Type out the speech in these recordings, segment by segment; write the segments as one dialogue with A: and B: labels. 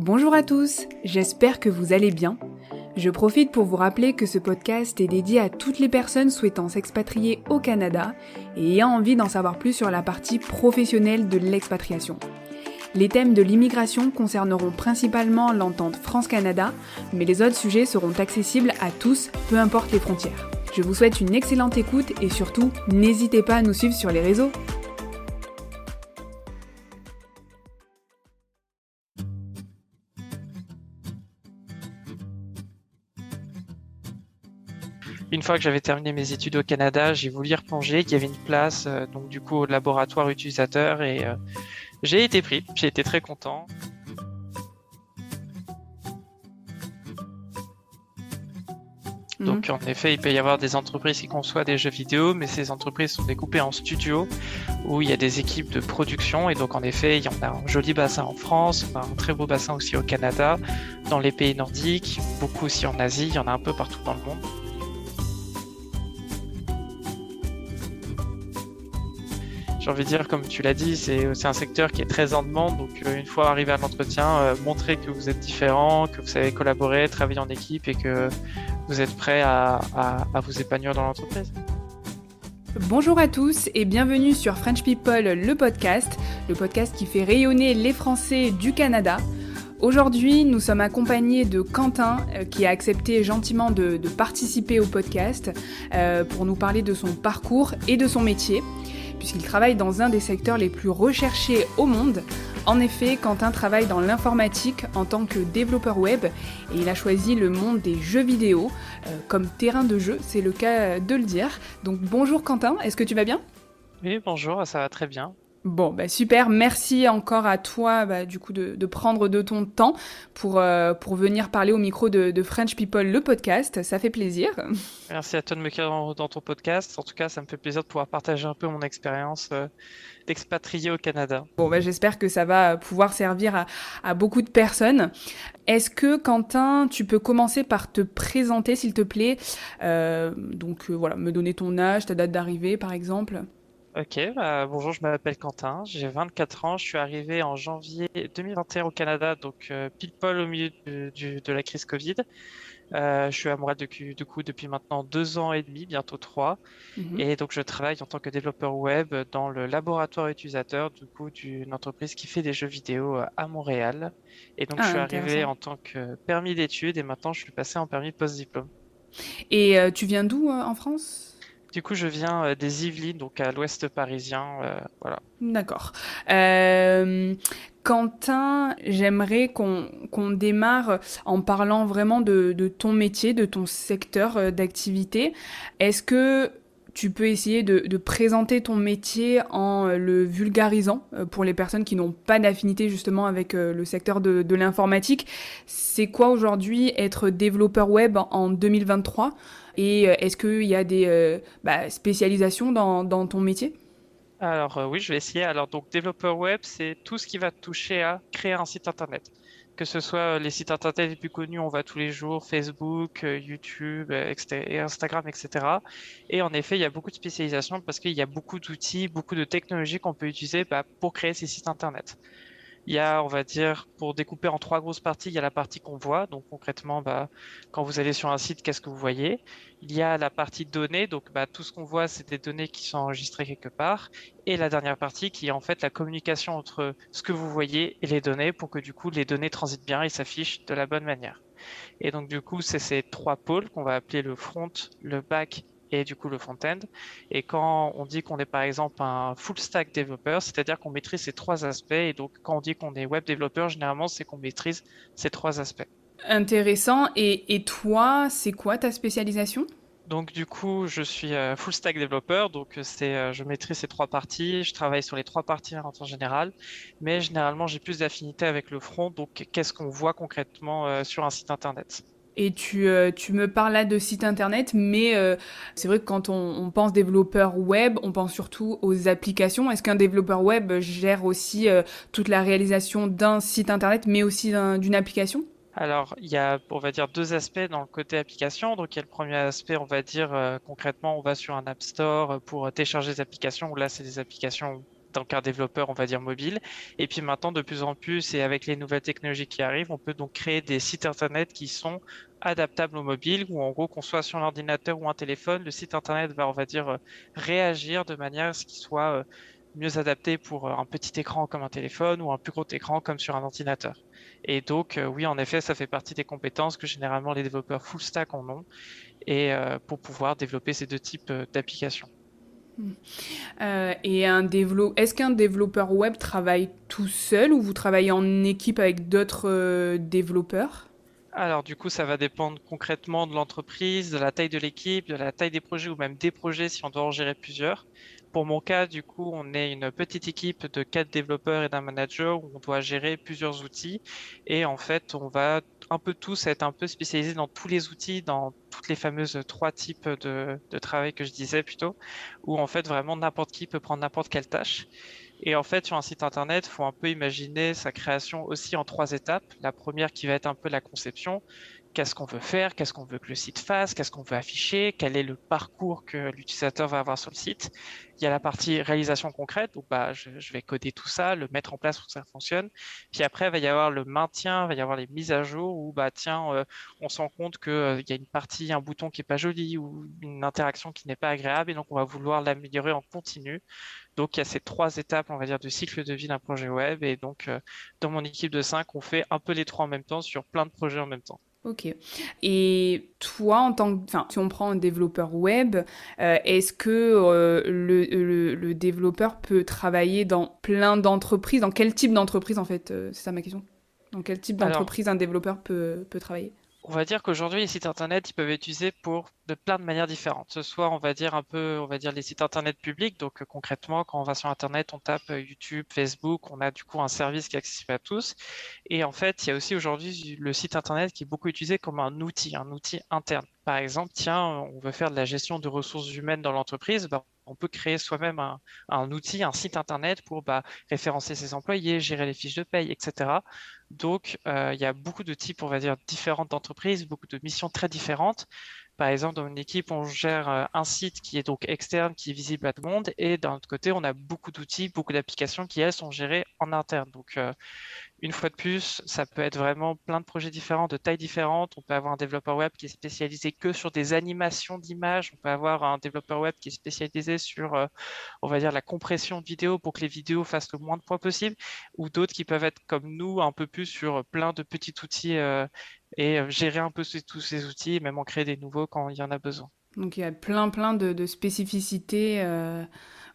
A: Bonjour à tous, j'espère que vous allez bien. Je profite pour vous rappeler que ce podcast est dédié à toutes les personnes souhaitant s'expatrier au Canada et ayant envie d'en savoir plus sur la partie professionnelle de l'expatriation. Les thèmes de l'immigration concerneront principalement l'entente France-Canada, mais les autres sujets seront accessibles à tous, peu importe les frontières. Je vous souhaite une excellente écoute et surtout, n'hésitez pas à nous suivre sur les réseaux.
B: Fois que j'avais terminé mes études au Canada, j'ai voulu y replonger, qu'il y avait une place, euh, donc du coup au laboratoire utilisateur et euh, j'ai été pris, j'ai été très content. Donc mhm. en effet, il peut y avoir des entreprises qui conçoivent des jeux vidéo, mais ces entreprises sont découpées en studios où il y a des équipes de production et donc en effet, il y en a un joli bassin en France, on a un très beau bassin aussi au Canada, dans les pays nordiques, beaucoup aussi en Asie, il y en a un peu partout dans le monde. J'ai envie de dire, comme tu l'as dit, c'est un secteur qui est très en demande. Donc, euh, une fois arrivé à l'entretien, euh, montrer que vous êtes différent, que vous savez collaborer, travailler en équipe et que vous êtes prêt à, vous épanouir dans l'entreprise.
A: Bonjour à tous et bienvenue sur French People, le podcast, le podcast qui fait rayonner les Français du Canada. Aujourd'hui, nous sommes accompagnés de Quentin euh, qui a accepté gentiment de, participer au podcast pour nous parler de son parcours et de son métier puisqu'il travaille dans un des secteurs les plus recherchés au monde. En effet, Quentin travaille dans l'informatique en tant que développeur web et il a choisi le monde des jeux vidéo euh, comme terrain de jeu, c'est le cas de le dire. Donc bonjour Quentin, est-ce que tu vas bien?
B: Oui, bonjour, ça va très bien.
A: Bon, bah super. Merci encore à toi, bah, du coup, de, prendre de ton temps pour, euh, pour venir parler au micro de, French People, le podcast. Ça fait plaisir.
B: Merci à toi de me dans, dans ton podcast. En tout cas, ça me fait plaisir de pouvoir partager un peu mon expérience euh, d'expatrié au Canada.
A: Bon, bah, j'espère que ça va pouvoir servir à, beaucoup de personnes. Est-ce que, Quentin, tu peux commencer par te présenter, s'il te plaît? Euh, Donc, voilà, me donner ton âge, ta date d'arrivée, par exemple.
B: Ok, bah, bonjour, je m'appelle Quentin, j'ai 24 ans, je suis arrivé en janvier 2021 au Canada, donc euh, pile poil au milieu de la crise Covid. Euh, je suis à Montréal du coup depuis maintenant deux ans et demi, bientôt trois, mhm. et donc je travaille en tant que développeur web dans le laboratoire utilisateur du coup d'une entreprise qui fait des jeux vidéo euh, à Montréal. Et donc je ah, suis arrivé en tant que permis d'études et maintenant je suis passé en permis post-diplôme.
A: Et tu viens d'où en France?
B: Du coup, je viens euh, des Yvelines, donc à l'ouest parisien. Euh, voilà.
A: D'accord. Euh, Quentin, j'aimerais qu'on démarre en parlant vraiment de, ton métier, de ton secteur d'activité. Est-ce que tu peux essayer de, présenter ton métier en le vulgarisant pour les personnes qui n'ont pas d'affinité justement avec le secteur de, de l'informatique? C'est quoi aujourd'hui être développeur web en 2023 et euh, est-ce qu'il y a des euh, bah, spécialisations dans, ton métier?
B: Alors euh, oui, je vais essayer. Alors donc développeur web, c'est tout ce qui va toucher à créer un site internet que ce soit les sites internet les plus connus, on va tous les jours, Facebook, YouTube, Instagram, etc. Et en effet, il y a beaucoup de spécialisations parce qu'il y a beaucoup d'outils, beaucoup de technologies qu'on peut utiliser bah, pour créer ces sites internet. Il y a, on va dire, pour découper en trois grosses parties, il y a la partie qu'on voit. Donc concrètement, bah, quand vous allez sur un site, qu'est-ce que vous voyez? Il y a la partie données. Donc bah, tout ce qu'on voit, c'est des données qui sont enregistrées quelque part. Et la dernière partie qui est en fait la communication entre ce que vous voyez et les données pour que du coup les données transitent bien et s'affichent de la bonne manière. Et donc du coup, c'est ces trois pôles qu'on va appeler le front, le back et du coup le front-end. Et quand on dit qu'on est par exemple un full stack développeur, c'est-à-dire qu'on maîtrise ces trois aspects. Et donc quand on dit qu'on est web développeur, généralement c'est qu'on maîtrise ces trois aspects.
A: Intéressant. Et, et toi, c'est quoi ta spécialisation?
B: Donc du coup, je suis euh, full stack développeur, donc c'est euh, je maîtrise ces trois parties, je travaille sur les trois parties en temps général, mais généralement j'ai plus d'affinité avec le front, donc qu'est-ce qu'on voit concrètement euh, sur un site internet?
A: Et tu, euh, tu, me parles là de site internet, mais euh, c'est vrai que quand on, pense développeur web, on pense surtout aux applications. Est-ce qu'un développeur web gère aussi euh, toute la réalisation d'un site internet, mais aussi d'une application?
B: Alors, il y a, on va dire, deux aspects dans le côté application. Donc, il y a le premier aspect, on va dire, concrètement, on va sur un App Store pour télécharger des applications, là, c'est des applications donc un développeur, on va dire mobile. Et puis maintenant, de plus en plus, et avec les nouvelles technologies qui arrivent, on peut donc créer des sites internet qui sont adaptables au mobile, ou en gros qu'on soit sur l'ordinateur ou un téléphone, le site internet va, on va dire, euh, réagir de manière à ce qu'il soit euh, mieux adapté pour un petit écran comme un téléphone ou un plus gros écran comme sur un ordinateur. Et donc, oui, en effet, ça fait partie des compétences que généralement les développeurs full stack en ont, et pour pouvoir développer ces deux types d'applications.
A: Euh, et un est-ce qu'un développeur web travaille tout seul ou vous travaillez en équipe avec d'autres euh, développeurs?
B: Alors du coup, ça va dépendre concrètement de l'entreprise, de la taille de l'équipe, de la taille des projets ou même des projets si on doit en gérer plusieurs. Pour mon cas, du coup, on est une petite équipe de quatre développeurs et d'un manager où on doit gérer plusieurs outils. Et en fait, on va un peu tous être un peu spécialisés dans tous les outils, dans toutes les fameuses trois types de, travail que je disais plutôt, où en fait vraiment n'importe qui peut prendre n'importe quelle tâche. Et en fait, sur un site internet, il faut un peu imaginer sa création aussi en trois étapes. La première qui va être un peu la conception. Qu'est-ce qu'on veut faire Qu'est-ce qu'on veut que le site fasse Qu'est-ce qu'on veut afficher Quel est le parcours que l'utilisateur va avoir sur le site il y a la partie réalisation concrète, donc bah, je, vais coder tout ça, le mettre en place pour que ça fonctionne. Puis après, il va y avoir le maintien, il va y avoir les mises à jour où bah tiens, euh, on se rend compte qu'il euh, y a une partie, un bouton qui est pas joli ou une interaction qui n'est pas agréable et donc on va vouloir l'améliorer en continu. Donc il y a ces trois étapes, on va dire, de cycle de vie d'un projet web et donc euh, dans mon équipe de 5, on fait un peu les trois en même temps sur plein de projets en même temps.
A: Ok. Et toi, en tant que, enfin, si on prend un développeur web, euh, est-ce que euh, le, le, développeur peut travailler dans plein d'entreprises? Dans quel type d'entreprise, en fait C'est ça ma question. Dans quel type d'entreprise un développeur peut, peut travailler?
B: On va dire qu'aujourd'hui, les sites internet, ils peuvent être utilisés pour de plein de manières différentes. Ce soit, on va dire un peu, on va dire les sites internet publics. Donc, euh, concrètement, quand on va sur internet, on tape euh, YouTube, Facebook, on a du coup un service qui est accessible à tous. Et en fait, il y a aussi aujourd'hui le site internet qui est beaucoup utilisé comme un outil, un outil interne. Par exemple, tiens, on veut faire de la gestion de ressources humaines dans l'entreprise, bah, on peut créer soi-même un, outil, un site internet pour bah, référencer ses employés, gérer les fiches de paye, etc. Donc, euh, il y a beaucoup de types, on va dire, différentes d'entreprises, beaucoup de missions très différentes. Par exemple, dans une équipe, on gère euh, un site qui est donc externe, qui est visible à tout le monde, et d'un autre côté, on a beaucoup d'outils, beaucoup d'applications qui, elles, sont gérées en interne. Donc, euh, une fois de plus, ça peut être vraiment plein de projets différents, de tailles différentes. On peut avoir un développeur web qui est spécialisé que sur des animations d'images. On peut avoir un développeur web qui est spécialisé sur, euh, on va dire, la compression de vidéos pour que les vidéos fassent le moins de points possible. Ou d'autres qui peuvent être comme nous, un peu plus sur plein de petits outils et euh, gérer un peu tous ces outils et même en créer des nouveaux quand il y en a besoin.
A: Donc il y a plein, plein de, spécificités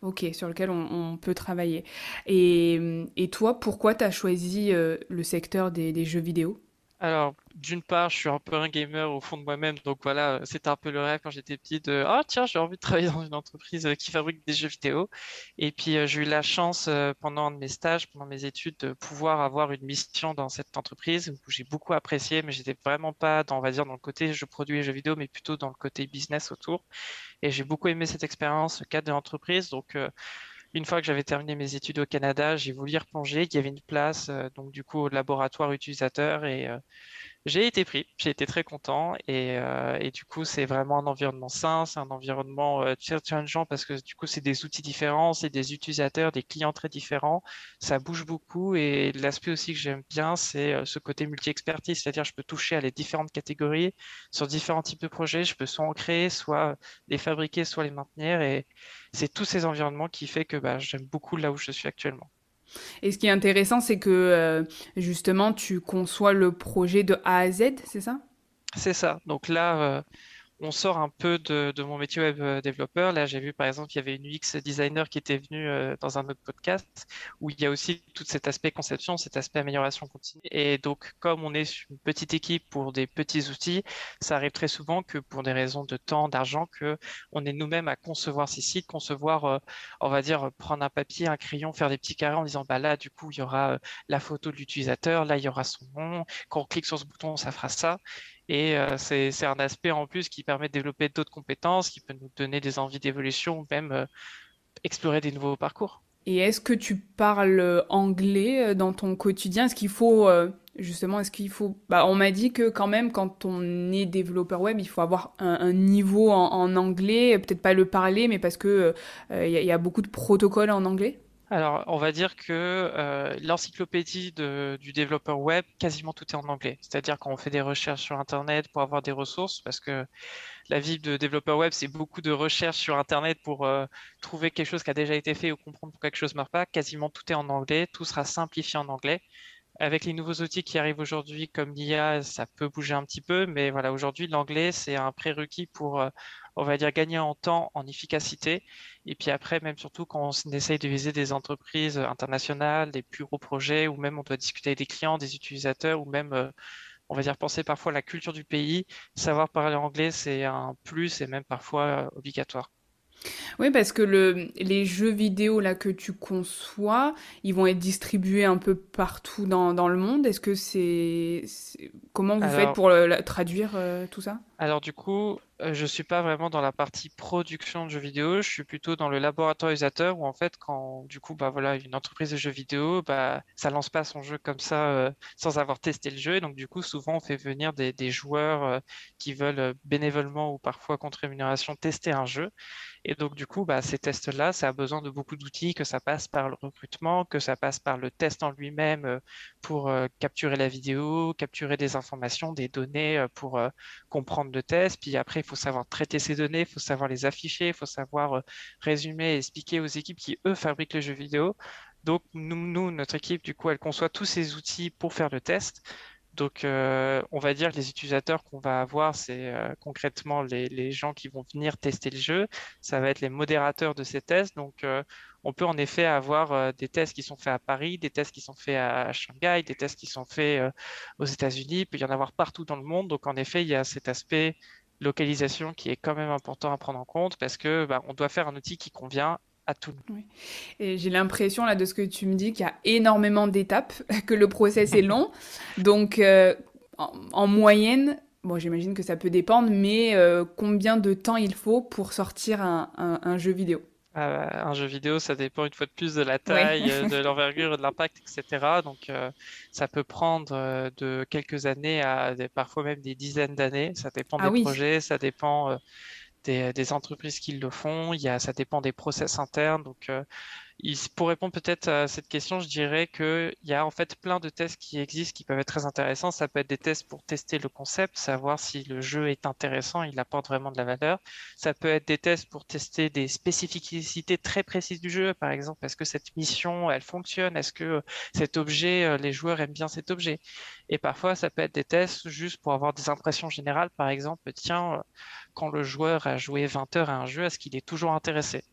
A: ok, sur lequel on, peut travailler. Et, toi, pourquoi tu as choisi euh, le secteur des, jeux vidéo?
B: Alors, d'une part, je suis un peu un gamer au fond de moi-même, donc voilà, c'était un peu le rêve quand j'étais petit de ah tiens, j'ai envie de travailler dans une entreprise euh, qui fabrique des jeux vidéo. Et puis euh, j'ai eu la chance pendant mes stages, pendant mes études, de pouvoir avoir une mission dans cette entreprise où j'ai beaucoup apprécié, mais j'étais vraiment pas dans, on va dire, dans le côté je produis les jeux vidéo, mais plutôt dans le côté business autour. Et j'ai beaucoup aimé cette expérience, le cadre de l'entreprise. Donc, euh, une fois que j'avais terminé mes études au Canada, j'ai voulu replonger. Il y avait une place, euh, donc du coup, au laboratoire utilisateur et euh, j'ai été pris, j'ai été très content et, euh, et du coup c'est vraiment un environnement sain, c'est un environnement euh, challengeant parce que du coup c'est des outils différents, c'est des utilisateurs, des clients très différents, ça bouge beaucoup et l'aspect aussi que j'aime bien c'est euh, ce côté multi-expertise, c'est-à-dire je peux toucher à les différentes catégories sur différents types de projets, je peux soit en créer, soit les fabriquer, soit les maintenir et c'est tous ces environnements qui fait que bah, j'aime beaucoup là où je suis actuellement.
A: Et ce qui est intéressant, c'est que euh, justement, tu conçois le projet de A à Z, c'est ça?
B: C'est ça. Donc là, euh, on sort un peu de, mon métier web euh, développeur. Là, j'ai vu par exemple qu'il y avait une UX designer qui était venue euh, dans un autre podcast où il y a aussi tout cet aspect conception, cet aspect amélioration continue. Et donc, comme on est une petite équipe pour des petits outils, ça arrive très souvent que pour des raisons de temps, d'argent, que on est nous-mêmes à concevoir ces sites, concevoir, euh, on va dire, prendre un papier, un crayon, faire des petits carrés en disant, bah là, du coup, il y aura la photo de l'utilisateur, là, il y aura son nom. Quand on clique sur ce bouton, ça fera ça. Et euh, c'est un aspect en plus qui permet de développer d'autres compétences, qui peut nous donner des envies d'évolution, ou même euh, explorer des nouveaux parcours.
A: Et est-ce que tu parles anglais euh, dans ton quotidien? Est-ce qu'il faut justement, est-ce qu'il faut bah, on m'a dit que quand même quand on est développeur web, il faut avoir un, niveau en, anglais, peut-être pas le parler, mais parce que il y, a beaucoup de protocoles en anglais?
B: Alors, on va dire que euh, l'encyclopédie du développeur web, quasiment tout est en anglais. C'est-à-dire qu'on fait des recherches sur Internet pour avoir des ressources, parce que la vie de développeur web, c'est beaucoup de recherches sur Internet pour euh, trouver quelque chose qui a déjà été fait ou comprendre pourquoi quelque chose ne marche pas. Quasiment tout est en anglais, tout sera simplifié en anglais. Avec les nouveaux outils qui arrivent aujourd'hui, comme l'IA, ça peut bouger un petit peu, mais voilà, aujourd'hui, l'anglais, c'est un prérequis pour euh, on va dire, gagner en temps, en efficacité. Et puis après, même surtout quand on essaye de viser des entreprises internationales, des plus gros projets, ou même on doit discuter avec des clients, des utilisateurs, ou même, euh, on va dire, penser parfois à la culture du pays. Savoir parler anglais, c'est un plus et même parfois euh, obligatoire.
A: Oui, parce que le, les jeux vidéo là que tu conçois, ils vont être distribués un peu partout dans, dans le monde. Est-ce que c'est, comment vous faites pour traduire euh, tout ça?
B: Alors du coup, euh, je suis pas vraiment dans la partie production de jeux vidéo. Je suis plutôt dans le laboratoire utilisateur où en fait, quand du coup, bah voilà, une entreprise de jeux vidéo, bah ça lance pas son jeu comme ça euh, sans avoir testé le jeu. Et donc du coup, souvent on fait venir des, joueurs qui veulent bénévolement ou parfois contre rémunération tester un jeu. Et donc, du coup, bah, ces tests-là, ça a besoin de beaucoup d'outils, que ça passe par le recrutement, que ça passe par le test en lui-même euh, pour euh, capturer la vidéo, capturer des informations, des données euh, pour comprendre le test. Puis après, il faut savoir traiter ces données, il faut savoir les afficher, il faut savoir résumer et expliquer aux équipes qui, eux, fabriquent le jeu vidéo. Donc, nous, nous, notre équipe, du coup, elle conçoit tous ces outils pour faire le test. Donc, euh, on va dire que les utilisateurs qu'on va avoir, c'est euh, concrètement les, gens qui vont venir tester le jeu. Ça va être les modérateurs de ces tests. Donc, euh, on peut en effet avoir des tests qui sont faits à Paris, des tests qui sont faits à, Shanghai, des tests qui sont faits aux États-Unis. Il peut y en avoir partout dans le monde. Donc, en effet, il y a cet aspect localisation qui est quand même important à prendre en compte parce que bah, on doit faire un outil qui convient à tout.
A: Oui. Et j'ai l'impression là de ce que tu me dis qu'il y a énormément d'étapes, que le process est long. Donc euh, en, moyenne, bon j'imagine que ça peut dépendre, mais euh, combien de temps il faut pour sortir un, un, jeu vidéo?
B: Euh, un jeu vidéo, ça dépend une fois de plus de la taille, de l'envergure, de l'impact, etc. Donc, ça peut prendre de quelques années à parfois même des dizaines d'années. Ça dépend ah des projets, ça dépend des, entreprises qui le font. Ça dépend des process internes. Donc, euh, pour répondre peut-être à cette question, je dirais qu'il y a en fait plein de tests qui existent qui peuvent être très intéressants. Ça peut être des tests pour tester le concept, savoir si le jeu est intéressant, il apporte vraiment de la valeur. Ça peut être des tests pour tester des spécificités très précises du jeu. Par exemple, est-ce que cette mission, elle fonctionne? Est-ce que cet objet, euh, les joueurs aiment bien cet objet? Et parfois, ça peut être des tests juste pour avoir des impressions générales. Par exemple, tiens, euh, quand le joueur a joué 20 heures à un jeu, est-ce qu'il est toujours intéressé?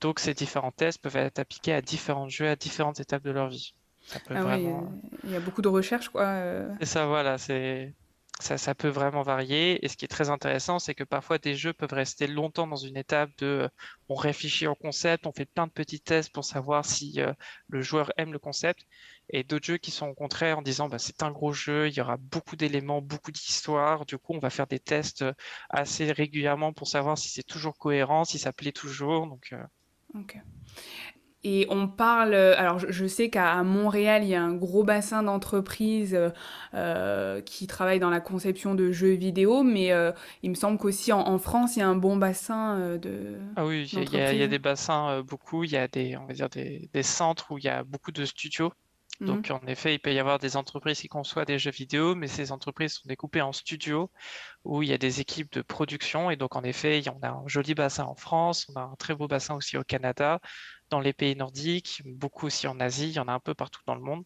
B: Donc ces différents tests peuvent être appliqués à différents jeux, à différentes étapes de leur vie.
A: Ça peut ah vraiment... il y a beaucoup de recherches, quoi. Euh.
B: C'est ça, voilà, c'est ça, ça, peut vraiment varier. Et ce qui est très intéressant, c'est que parfois des jeux peuvent rester longtemps dans une étape de euh, on réfléchit au concept, on fait plein de petits tests pour savoir si euh, le joueur aime le concept. Et d'autres jeux qui sont au contraire en disant bah, c'est un gros jeu, il y aura beaucoup d'éléments, beaucoup d'histoires. Du coup, on va faire des tests euh, assez régulièrement pour savoir si c'est toujours cohérent, si ça plaît toujours. Donc,
A: Ok. Et on parle, alors je, sais qu'à Montréal, il y a un gros bassin d'entreprises euh, qui travaillent dans la conception de jeux vidéo, mais euh, il me semble qu'aussi en, France, il y a un bon bassin euh, de.
B: Ah oui, il y, a des bassins beaucoup, il y a des, on va dire des, des centres où il y a beaucoup de studios. Donc, mhm. en effet, il peut y avoir des entreprises qui conçoivent des jeux vidéo, mais ces entreprises sont découpées en studios où il y a des équipes de production. Et donc, en effet, on a un joli bassin en France, on a un très beau bassin aussi au Canada, dans les pays nordiques, beaucoup aussi en Asie, il y en a un peu partout dans le monde.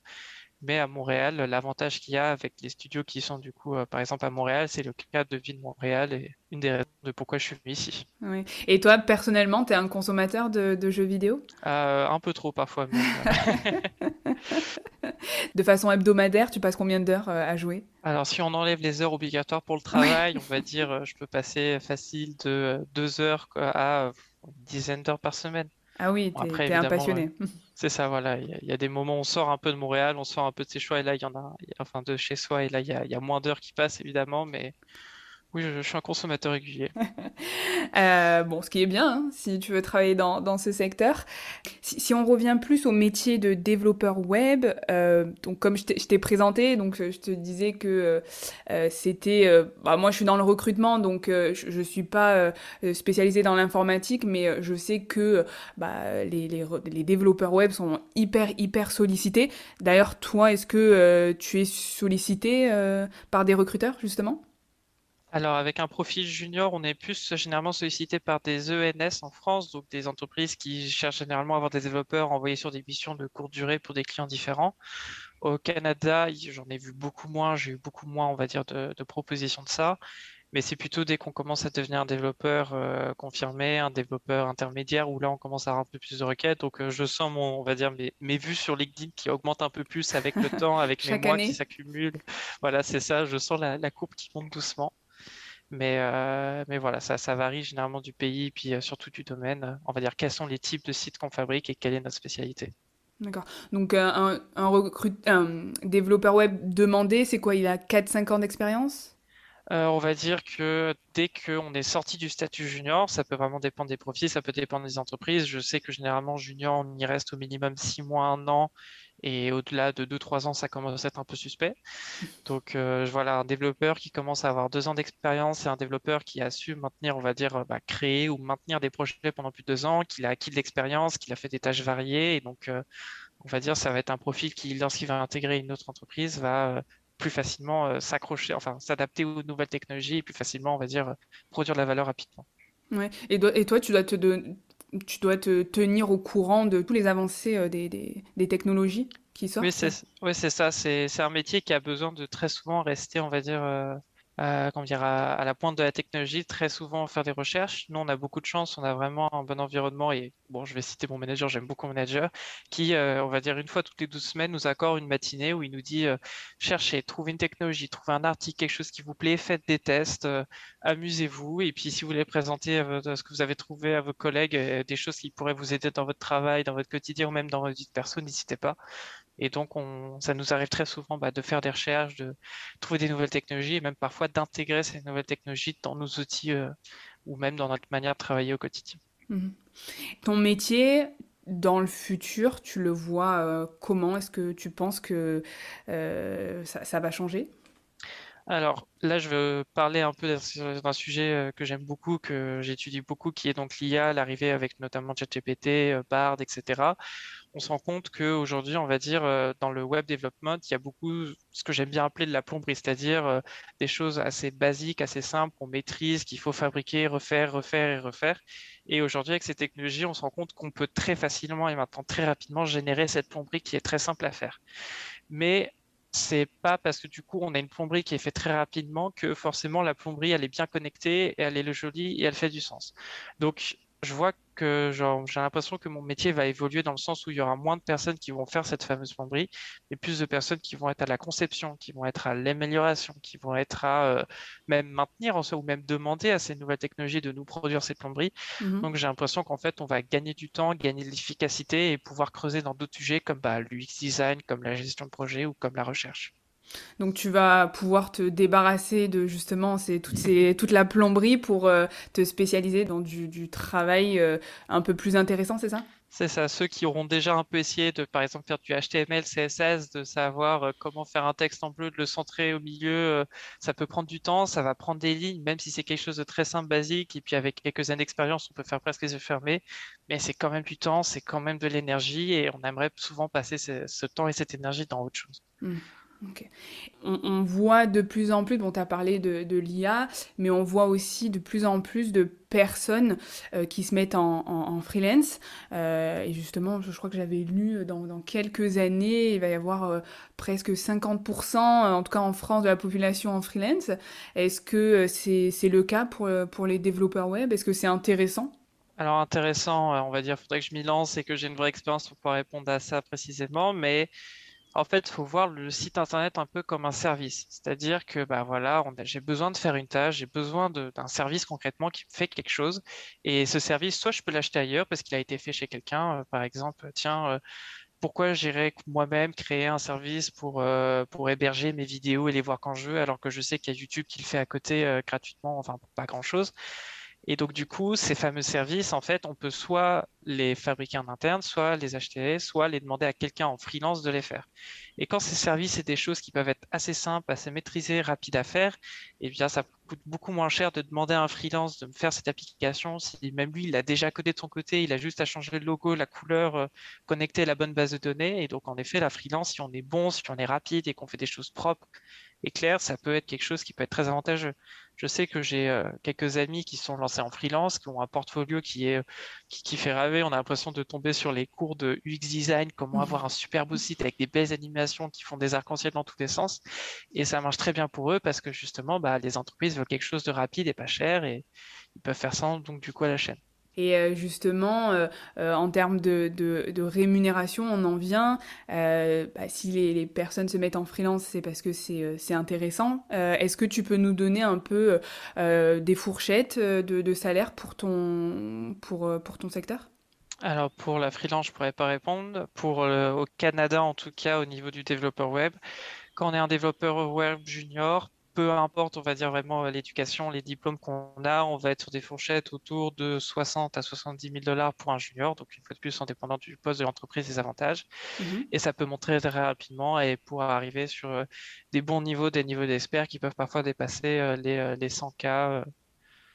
B: Mais à Montréal, l'avantage qu'il y a avec les studios qui sont du coup, euh, par exemple à Montréal, c'est le cas de vie de Montréal et une des raisons de pourquoi je suis venu ici.
A: Oui. Et toi, personnellement, tu es un consommateur de, jeux vidéo?
B: Euh, Un peu trop parfois.
A: de façon hebdomadaire, tu passes combien d'heures euh, à jouer?
B: Alors, si on enlève les heures obligatoires pour le travail, on va dire, je peux passer facile de deux heures à une dizaine d'heures par semaine.
A: Ah oui, t'es un passionné.
B: C'est ça, voilà. Il y, a des moments où on sort un peu de Montréal, on sort un peu de ses choix, et là, il y en a, enfin, de chez soi, et là, il y a, moins d'heures qui passent, évidemment, mais Oui, je, suis un consommateur régulier.
A: Euh, bon, ce qui est bien, hein, si tu veux travailler dans, dans ce secteur. Si, on revient plus au métier de développeur web, euh, donc comme je t'ai présenté, donc je te disais que euh, c'était, bah, moi je suis dans le recrutement, donc je, je suis pas spécialisée dans l'informatique, mais je sais que bah, les, les, les, développeurs web sont hyper hyper sollicités. D'ailleurs, toi, est-ce que tu es sollicité par des recruteurs justement?
B: Alors, avec un profil junior, on est plus généralement sollicité par des ENS en France, donc des entreprises qui cherchent généralement à avoir des développeurs envoyés sur des missions de courte durée pour des clients différents. Au Canada, j'en ai vu beaucoup moins, j'ai eu beaucoup moins, on va dire, de, propositions de ça. Mais c'est plutôt dès qu'on commence à devenir un développeur euh, confirmé, un développeur intermédiaire, où là on commence à avoir un peu plus de requêtes. Donc euh, je sens mon, on va dire mes, mes, vues sur LinkedIn qui augmentent un peu plus avec le temps, avec les mois qui s'accumulent. Voilà, c'est ça. Je sens la, la courbe qui monte doucement. Mais, euh, mais voilà, ça, ça varie généralement du pays, puis euh, surtout du domaine. On va dire quels sont les types de sites qu'on fabrique et quelle est notre spécialité.
A: D'accord. Donc euh, un, un, recrute, un développeur web demandé, c'est quoi? Il a 4-5 ans d'expérience?
B: On va dire que dès qu'on est sorti du statut junior, ça peut vraiment dépendre des profils, ça peut dépendre des entreprises. Je sais que généralement, junior, on y reste au minimum 6 mois, 1 an, et au-delà de 2-3 ans, ça commence à être un peu suspect. Donc euh, voilà, un développeur qui commence à avoir 2 ans d'expérience et un développeur qui a su maintenir, on va dire, bah, créer ou maintenir des projets pendant plus de 2 ans, qui a acquis de l'expérience, qui a fait des tâches variées. Et donc, euh, on va dire, ça va être un profil qui, lorsqu'il va intégrer une autre entreprise, va euh, plus facilement s'accrocher, enfin s'adapter aux nouvelles technologies et plus facilement, on va dire, produire de la valeur rapidement.
A: Ouais. Et, toi, tu dois te, tu dois te tenir au courant de tous les avancées euh, des, des, technologies qui sortent.
B: Oui, c'est ça. C'est un métier qui a besoin de très souvent rester, on va dire, euh, à, dire, à, la pointe de la technologie, très souvent faire des recherches. Nous, on a beaucoup de chance, on a vraiment un bon environnement et bon, je vais citer mon manager, j'aime beaucoup mon manager, qui, euh, on va dire, une fois toutes les 12 semaines, nous accorde une matinée où il nous dit euh, cherchez, trouvez une technologie, trouvez un article, quelque chose qui vous plaît, faites des tests, euh, amusez-vous. Et puis, si vous voulez présenter ce que vous avez trouvé à vos collègues, des choses qui pourraient vous aider dans votre travail, dans votre quotidien ou même dans votre vie de perso, n'hésitez pas. Et donc, on, ça nous arrive très souvent bah, de faire des recherches, de trouver des nouvelles technologies et même parfois d'intégrer ces nouvelles technologies dans nos outils euh, ou même dans notre manière de travailler au quotidien.
A: Mhm. Ton métier, dans le futur, tu le vois euh, comment? Est-ce que tu penses que euh, ça, ça, va changer?
B: Alors là, je veux parler un peu d'un sujet que j'aime beaucoup, que j'étudie beaucoup, qui est donc l'IA, l'arrivée avec notamment ChatGPT, Bard, etc on se rend compte qu'aujourd'hui, on va dire, euh, dans le web development, il y a beaucoup ce que j'aime bien appeler de la plomberie, c'est-à-dire euh, des choses assez basiques, assez simples, qu'on maîtrise, qu'il faut fabriquer, refaire, refaire et refaire. Et aujourd'hui, avec ces technologies, on se rend compte qu'on peut très facilement et maintenant très rapidement générer cette plomberie qui est très simple à faire. Mais c'est pas parce que du coup on a une plomberie qui est faite très rapidement que forcément la plomberie elle est bien connectée elle est jolie et elle fait du sens. Donc je vois que j'ai l'impression que mon métier va évoluer dans le sens où il y aura moins de personnes qui vont faire cette fameuse plomberie, et plus de personnes qui vont être à la conception, qui vont être à l'amélioration, qui vont être à euh, même maintenir en soi ou même demander à ces nouvelles technologies de nous produire cette plomberie. Mhm. Donc j'ai l'impression qu'en fait on va gagner du temps, gagner de l'efficacité et pouvoir creuser dans d'autres sujets comme bah, l'UX design, comme la gestion de projet ou comme la recherche.
A: Donc tu vas pouvoir te débarrasser de justement c'est toute, ces, toute la plomberie pour euh, te spécialiser dans du, travail euh, un peu plus intéressant, c'est ça?
B: C'est ça, ceux qui auront déjà un peu essayé de par exemple faire du HTML, CSS, de savoir euh, comment faire un texte en bleu, de le centrer au milieu, ça peut prendre du temps, ça va prendre des lignes, même si c'est quelque chose de très simple, basique, et puis avec quelques années d'expérience, on peut faire presque les yeux fermés, mais c'est quand même du temps, c'est quand même de l'énergie, et on aimerait souvent passer ce, temps et cette énergie dans autre chose.
A: Mmh. On, voit de plus en plus, bon, tu as parlé de, l'IA, mais on voit aussi de plus en plus de personnes euh, qui se mettent en, freelance. Euh, et justement, je, crois que j'avais lu dans, quelques années, il va y avoir euh, presque 50%, en tout cas en France, de la population en freelance. Est-ce que c'est le cas pour, pour les développeurs web? Est-ce que c'est intéressant?
B: Alors intéressant, on va dire, faudrait que je m'y lance et que j'ai une vraie expérience pour pouvoir répondre à ça précisément, mais en fait, faut voir le site internet un peu comme un service. C'est-à-dire que bah voilà, j'ai besoin de faire une tâche, j'ai besoin d'un service concrètement qui fait quelque chose. Et ce service, soit je peux l'acheter ailleurs parce qu'il a été fait chez quelqu'un. Euh, par exemple, tiens, euh, pourquoi j'irais moi-même créer un service pour, euh, pour héberger mes vidéos et les voir quand je veux, alors que je sais qu'il y a YouTube qui le fait à côté gratuitement, enfin pas grand-chose. Et donc, du coup, ces fameux services, en fait, on peut soit les fabriquer en interne, soit les acheter, soit les demander à quelqu'un en freelance de les faire. Et quand ces services, c'est des choses qui peuvent être assez simples, assez maîtrisées, rapides à faire, eh bien, ça coûte beaucoup moins cher de demander à un freelance de me faire cette application. Si même lui, il a déjà codé de son côté, il a juste à changer le logo, la couleur, euh, connecter la bonne base de données. Et donc, en effet, la freelance, si on est bon, si on est rapide et qu'on fait des choses propres et claires, ça peut être quelque chose qui peut être très avantageux. Je sais que j'ai euh, quelques amis qui sont lancés en freelance, qui ont un portfolio qui est qui, fait rêver. On a l'impression de tomber sur les cours de UX design, comment mmh. avoir un super beau site avec des belles animations qui font des arcs-en-ciel dans tous les sens. Et ça marche très bien pour eux parce que justement, bah, les entreprises veulent quelque chose de rapide et pas cher et ils peuvent faire ça donc du coup à la chaîne.
A: Et euh, justement, euh, euh, en termes de, rémunération, on en vient. Bah, si les, personnes se mettent en freelance, c'est parce que c'est intéressant. Est-ce que tu peux nous donner un peu des fourchettes de, salaire pour ton, pour ton secteur?
B: Alors pour la freelance, je pourrais pas répondre. Pour au Canada, en tout cas, au niveau du développeur web, quand on est un développeur web junior, peu importe, on va dire vraiment euh, l'éducation, les diplômes qu'on a, on va être sur des fourchettes autour de 60 à 70 000 dollars pour un junior, donc une fois de plus en dépendant du poste de l'entreprise, des avantages. Mhm. Et ça peut monter très rapidement et pour arriver sur euh, des bons niveaux, des niveaux d'experts qui peuvent parfois dépasser euh, les, les 100K.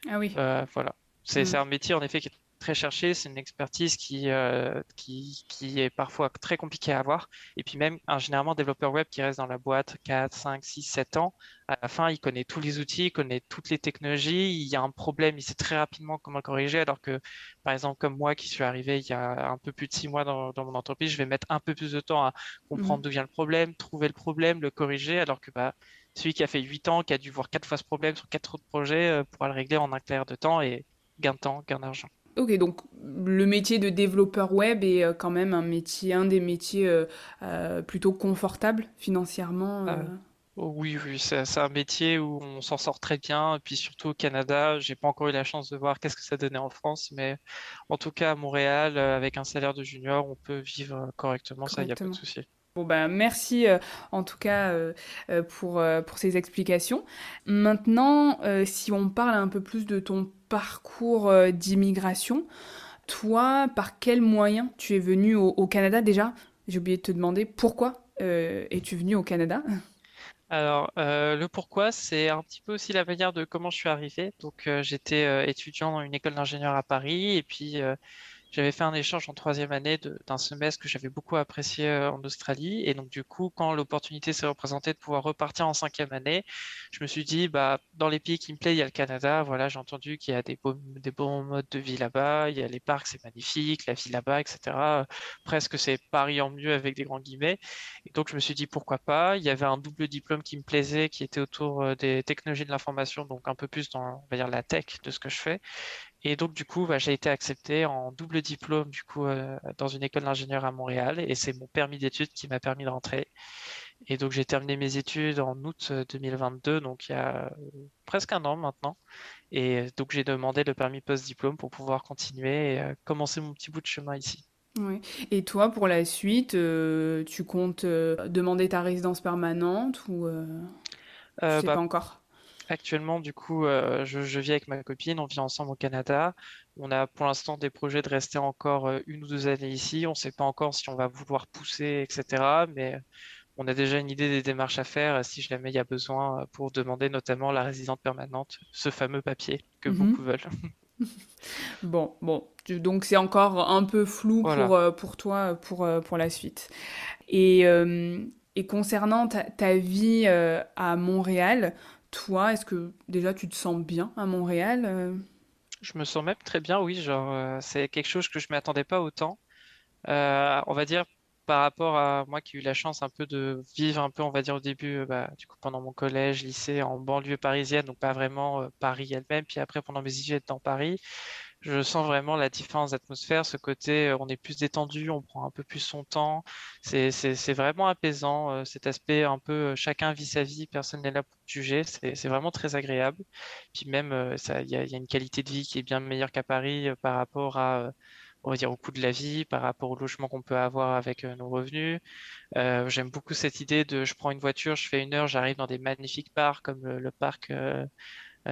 A: Ah oui.
B: voilà. C'est mhm. un métier en effet qui est très cherché, c'est une expertise qui, euh, qui, qui, est parfois très compliquée à avoir. Et puis même un généralement développeur web qui reste dans la boîte 4, 5, 6, 7 ans, à la fin, il connaît tous les outils, il connaît toutes les technologies, il y a un problème, il sait très rapidement comment le corriger, alors que par exemple comme moi qui suis arrivé il y a un peu plus de 6 mois dans, dans mon entreprise, je vais mettre un peu plus de temps à comprendre mmh. d'où vient le problème, trouver le problème, le corriger, alors que bah, celui qui a fait 8 ans, qui a dû voir 4 fois ce problème sur 4 autres projets, euh, pourra le régler en un clair de temps et gain de temps, gain d'argent.
A: Ok, donc le métier de développeur web est euh, quand même un métier, un des métiers euh, euh, plutôt confortables financièrement. Ah,
B: oh oui, oui, c'est un métier où on s'en sort très bien. Et puis surtout au Canada, j'ai pas encore eu la chance de voir qu'est-ce que ça donnait en France, mais en tout cas à Montréal, avec un salaire de junior, on peut vivre correctement, ça, il n'y a pas de souci.
A: Bon ben, merci en tout cas pour, pour ces explications. Maintenant, si on parle un peu plus de ton parcours euh, d'immigration. Toi, par quels moyens tu es venu au, Canada déjà? J'ai oublié de te demander pourquoi euh, es-tu venu au Canada?
B: Alors, euh, le pourquoi, c'est un petit peu aussi la manière de comment je suis arrivé. Donc, j'étais étudiant dans une école d'ingénieur à Paris et puis j'avais fait un échange en troisième année d'un semestre que j'avais beaucoup apprécié euh, en Australie. Et donc, du coup, quand l'opportunité s'est représentée de pouvoir repartir en cinquième année, je me suis dit, bah, dans les pays qui me plaisent, il y a le Canada. Voilà, j'ai entendu qu'il y a des, bons modes de vie là-bas. Il y a les parcs, c'est magnifique, la vie là-bas, etc. Presque c'est Paris en mieux avec des grands guillemets. Et donc, je me suis dit, pourquoi pas? Il y avait un double diplôme qui me plaisait, qui était autour euh, des technologies de l'information, donc un peu plus dans, on va dire, la tech de ce que je fais. Et donc, du coup, bah, j'ai été accepté en double diplôme, du coup, euh, dans une école d'ingénieur à Montréal. Et c'est mon permis d'études qui m'a permis de rentrer. Et donc, j'ai terminé mes études en août 2022, euh, donc il y a euh, presque un an maintenant. Et donc, j'ai demandé le permis post-diplôme pour pouvoir continuer et commencer mon petit bout de chemin ici.
A: Oui. Et toi, pour la suite, tu comptes demander ta résidence permanente ou sais bah, pas encore?
B: Actuellement, du coup, euh, je, vis avec ma copine, on vit ensemble au Canada. On a pour l'instant des projets de rester encore euh, une ou deux années ici. On ne sait pas encore si on va vouloir pousser, etc. Mais on a déjà une idée des démarches à faire euh, si jamais il y a besoin pour demander notamment la résidence permanente, ce fameux papier que mhm. beaucoup veulent.
A: bon, bon, donc c'est encore un peu flou pour, pour toi pour, pour la suite. Et, et concernant ta, ta vie à Montréal, toi, est-ce que déjà tu te sens bien à Montréal euh?
B: Je me sens même très bien, oui. Genre, euh, c'est quelque chose que je m'attendais pas autant. Euh, on va dire par rapport à moi qui ai eu la chance un peu de vivre un peu, on va dire au début, bah, du coup pendant mon collège, lycée, en banlieue parisienne, donc pas vraiment Paris elle-même, puis après pendant mes études dans Paris, je sens vraiment la différence d'atmosphère, ce côté euh, on est plus détendu, on prend un peu plus son temps. C'est vraiment apaisant, euh, cet aspect un peu euh, chacun vit sa vie, personne n'est là pour juger. C'est vraiment très agréable. Puis même, il y a, une qualité de vie qui est bien meilleure qu'à Paris par rapport à on va dire, au coût de la vie, par rapport au logement qu'on peut avoir avec nos revenus. J'aime beaucoup cette idée de je prends une voiture, je fais une heure, j'arrive dans des magnifiques parcs comme le, parc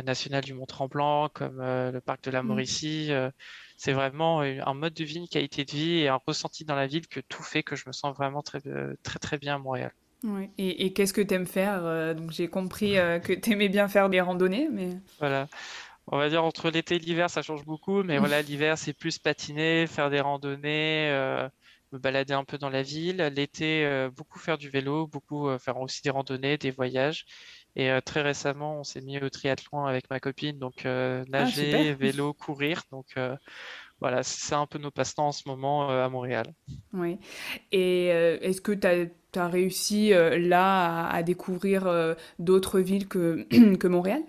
B: national du Mont-Tremblant, comme le parc de la mmh. Mauricie. c'est vraiment un mode de vie, une qualité de vie et un ressenti dans la ville que tout fait que je me sens vraiment très, très, très bien à Montréal.
A: Et, qu'est-ce que tu aimes faire euh, Donc j'ai compris euh, que tu aimais bien faire des randonnées, mais
B: voilà. On va dire entre l'été et l'hiver, ça change beaucoup, mais voilà, l'hiver c'est plus patiner, faire des randonnées, euh, me balader un peu dans la ville. L'été, beaucoup faire du vélo, beaucoup faire aussi des randonnées, des voyages. Et très récemment, on s'est mis au triathlon avec ma copine, donc ah, nager, vélo, courir. Donc voilà, c'est un peu nos passe-temps en ce moment à Montréal.
A: Oui. Et est-ce que tu as réussi euh, là à, découvrir euh, d'autres villes que, que Montréal?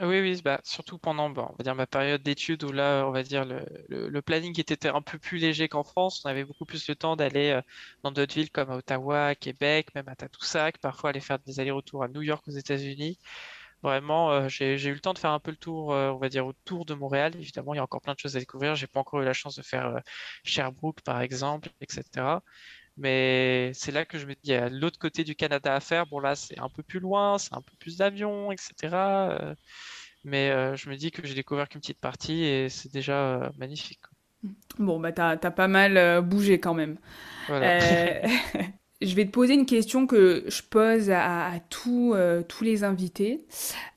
B: Oui, oui, bah, surtout pendant on va dire ma période d'études où là, on va dire le, le, planning était un peu plus léger qu'en France. On avait beaucoup plus le temps d'aller euh, dans d'autres villes comme à Ottawa, Québec, même à Tadoussac, parfois aller faire des allers-retours à New York aux États-Unis. Vraiment, j'ai eu le temps de faire un peu le tour, on va dire, autour de Montréal. Évidemment, il y a encore plein de choses à découvrir. J'ai pas encore eu la chance de faire Sherbrooke, par exemple, etc. Mais c'est là que je me dis, il y a l'autre côté du Canada à faire. Bon, là, c'est un peu plus loin, c'est un peu plus d'avions, etc. Euh, mais euh, je me dis que j'ai découvert qu'une petite partie et c'est déjà euh, magnifique.
A: Bon, bah, t'as as pas mal bougé quand même. je vais te poser une question que je pose à, tous, tous les invités.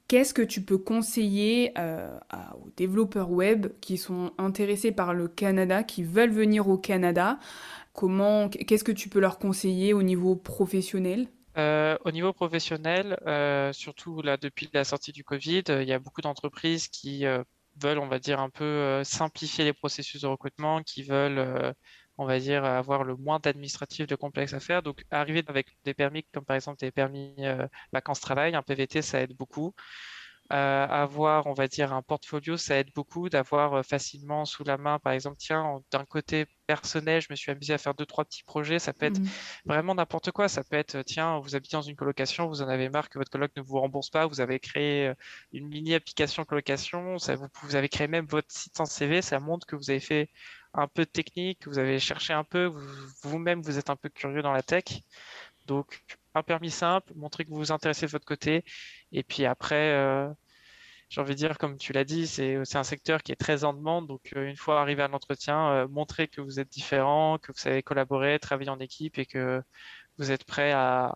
A: Qu'est-ce que tu peux conseiller aux développeurs web qui sont intéressés par le Canada, qui veulent venir au Canada Comment, qu'est-ce que tu peux leur conseiller au niveau professionnel?
B: Euh, au niveau professionnel, euh, surtout depuis la sortie du Covid, euh, il y a beaucoup d'entreprises qui veulent, on va dire, un peu simplifier les processus de recrutement, qui veulent, on va dire, avoir le moins d'administratifs, de complexes à faire. Donc, arriver avec des permis, comme par exemple des permis vacances-travail, un PVT, ça aide beaucoup. Euh, avoir, on va dire, un portfolio, ça aide beaucoup d'avoir euh, facilement sous la main, par exemple, tiens, d'un côté personnel, je me suis amusé à faire deux, trois petits projets, ça peut être mmh. vraiment n'importe quoi, ça peut être, tiens, vous habitez dans une colocation, vous en avez marre que votre coloc ne vous rembourse pas, vous avez créé euh, une mini application colocation, ça, vous, vous avez créé même votre site en CV, ça montre que vous avez fait un peu de technique, que vous avez cherché un peu, vous-même vous, êtes un peu curieux dans la tech. Donc, un permis simple, montrer que vous vous intéressez de votre côté. Et puis après, euh, j'ai envie de dire, comme tu l'as dit, c'est un secteur qui est très en demande. Donc, euh, une fois arrivé à l'entretien, euh, montrer que vous êtes différent, que vous savez collaborer, travailler en équipe et que vous êtes prêt à,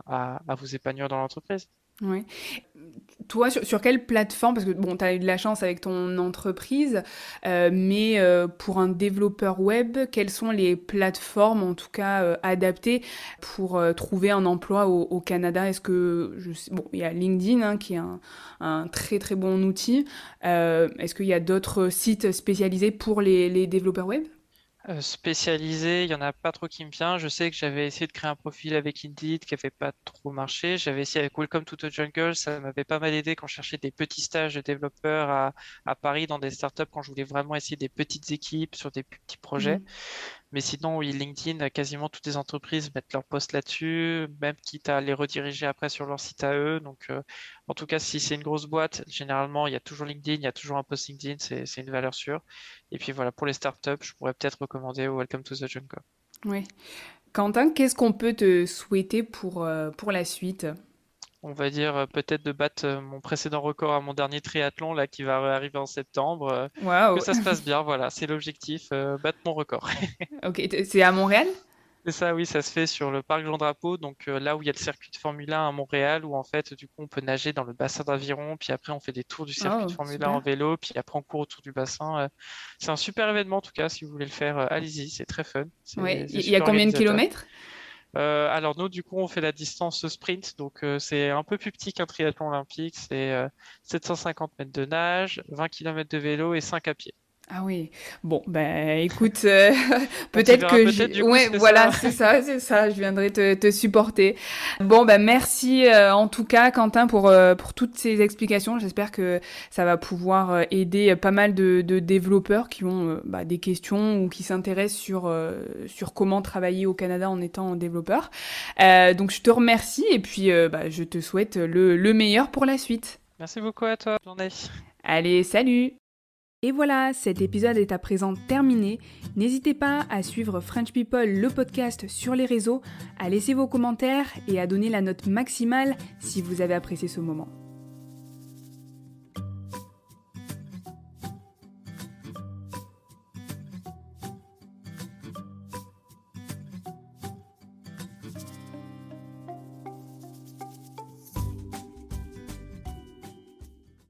B: à vous épanouir dans l'entreprise.
A: Oui. Toi, sur, quelle plateforme, parce que bon, tu as eu de la chance avec ton entreprise, euh, mais euh, pour un développeur web, quelles sont les plateformes en tout cas euh, adaptées pour trouver un emploi au, Canada? Est-ce que, bon, il y a LinkedIn hein, qui est un, un, très très bon outil. Est-ce qu'il y a d'autres sites spécialisés pour les, les développeurs web?
B: euh, spécialisé, il y en a pas trop qui me vient. Je sais que j'avais essayé de créer un profil avec Indeed qui avait pas trop marché. J'avais essayé avec Welcome to the Jungle, ça m'avait pas mal aidé quand je cherchais des petits stages de développeurs à, Paris dans des startups quand je voulais vraiment essayer des petites équipes sur des petits projets. Mmh. Mais sinon, oui, LinkedIn, quasiment toutes les entreprises mettent leur post là-dessus, même quitte à les rediriger après sur leur site à eux. Donc, euh, en tout cas, si c'est une grosse boîte, généralement, il y a toujours LinkedIn, il y a toujours un post LinkedIn, c'est une valeur sûre. Et puis voilà, pour les startups, je pourrais peut-être recommander Welcome to the Jungle.
A: Oui. Quentin, qu'est-ce qu'on peut te souhaiter pour, euh, pour la suite?
B: On va dire euh, peut-être de battre euh, mon précédent record à mon dernier triathlon là qui va arriver en septembre. Euh, wow. Que ça se passe bien, voilà, c'est l'objectif, battre mon record.
A: ok, c'est à Montréal?
B: C'est ça, oui, ça se fait sur le parc Jean Drapeau, donc là où il y a le circuit de Formule 1 à Montréal, où en fait, du coup, on peut nager dans le bassin d'aviron, puis après, on fait des tours du circuit de oh, Formule 1 en vélo, puis après, on court autour du bassin. C'est un super événement, en tout cas, si vous voulez le faire, allez-y, c'est très fun.
A: Ouais. Il y a combien de kilomètres?
B: Euh, alors nous, du coup, on fait la distance sprint, donc euh, c'est un peu plus petit qu'un triathlon olympique, c'est 750 euh, mètres de nage, 20 km de vélo et 5 à pied.
A: Ah oui. Bon, ben écoute, euh, peut-être que je... ouais, voilà, c'est ça, c'est ça. Je viendrai te, te supporter. Bon, ben merci euh, en tout cas, Quentin, pour euh, pour toutes ces explications. J'espère que ça va pouvoir aider pas mal de, de développeurs qui ont bah, des questions ou qui s'intéressent sur sur comment travailler au Canada en étant développeur. donc je te remercie et puis bah, je te souhaite le, le meilleur pour la suite.
B: Merci beaucoup à toi. Bonne journée.
A: Allez, salut. Et voilà, cet épisode est à présent terminé. N'hésitez pas à suivre French People le podcast sur les réseaux, à laisser vos commentaires et à donner la note maximale si vous avez apprécié ce moment.